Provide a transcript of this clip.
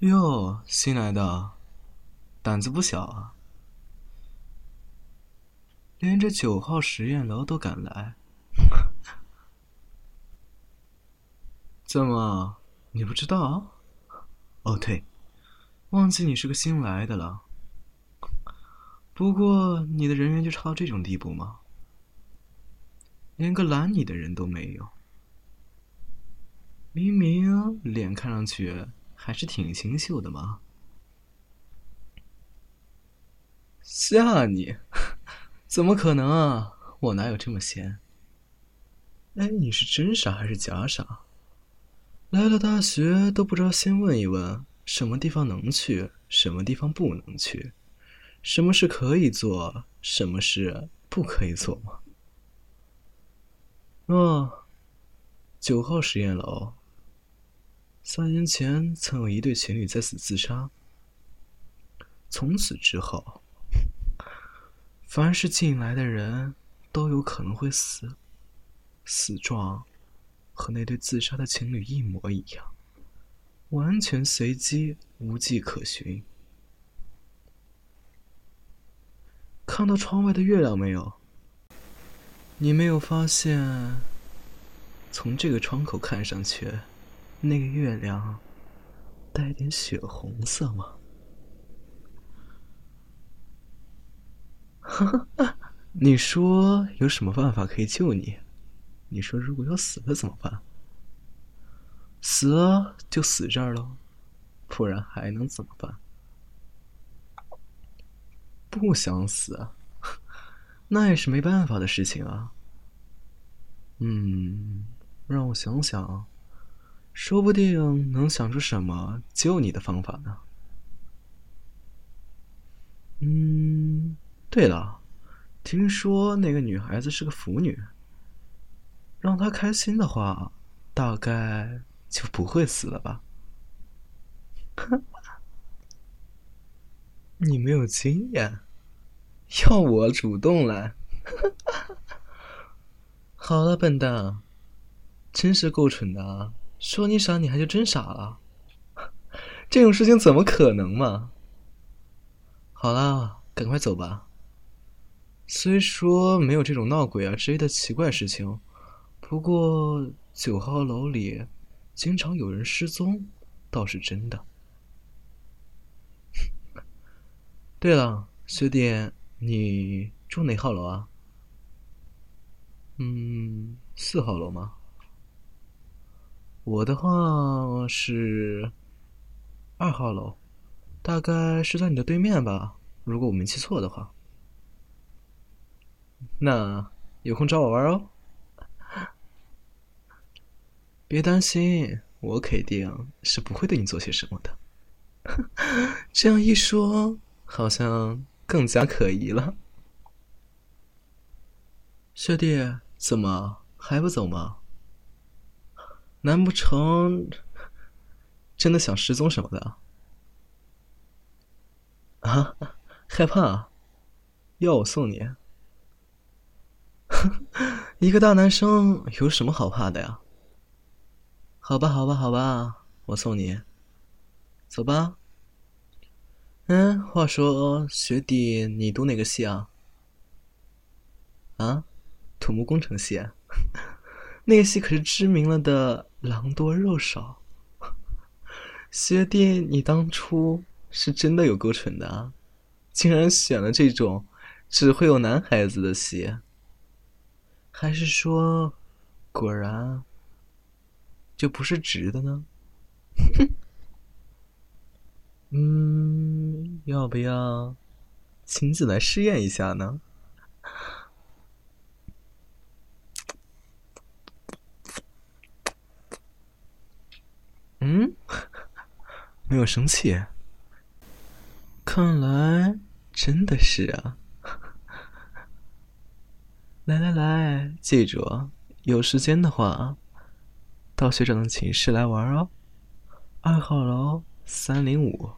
哟，新来的，胆子不小啊！连这九号实验楼都敢来，怎么你不知道？哦，对，忘记你是个新来的了。不过你的人缘就差到这种地步吗？连个拦你的人都没有。明明脸看上去还是挺清秀的嘛。吓你？怎么可能啊！我哪有这么闲？哎，你是真傻还是假傻？来了大学都不知道先问一问什么地方能去，什么地方不能去，什么事可以做，什么事不可以做吗？哦，九号实验楼。三年前曾有一对情侣在此自杀，从此之后。凡是进来的人都有可能会死，死状和那对自杀的情侣一模一样，完全随机，无迹可寻。看到窗外的月亮没有？你没有发现，从这个窗口看上去，那个月亮带点血红色吗？你说有什么办法可以救你？你说如果要死了怎么办？死了就死这儿喽，不然还能怎么办？不想死，那也是没办法的事情啊。嗯，让我想想，说不定能想出什么救你的方法呢。嗯。对了，听说那个女孩子是个腐女，让她开心的话，大概就不会死了吧？你没有经验，要我主动来？好了，笨蛋，真是够蠢的啊！说你傻，你还就真傻了？这种事情怎么可能嘛？好了，赶快走吧。虽说没有这种闹鬼啊之类的奇怪事情，不过九号楼里经常有人失踪，倒是真的。对了，学弟，你住哪号楼啊？嗯，四号楼吗？我的话是二号楼，大概是在你的对面吧，如果我没记错的话。那有空找我玩哦，别担心，我肯定是不会对你做些什么的。这样一说，好像更加可疑了。学弟，怎么还不走吗？难不成真的想失踪什么的？啊，害怕？要我送你？一个大男生有什么好怕的呀？好吧，好吧，好吧，我送你，走吧。嗯，话说学弟，你读哪个系啊？啊，土木工程系。那个系可是知名了的狼多肉少。学弟，你当初是真的有够蠢的啊，竟然选了这种只会有男孩子的鞋。还是说，果然就不是直的呢？嗯，要不要亲自来试验一下呢？嗯，没有生气，看来真的是啊。来来来，记住，有时间的话，到学长的寝室来玩哦。二号楼三零五。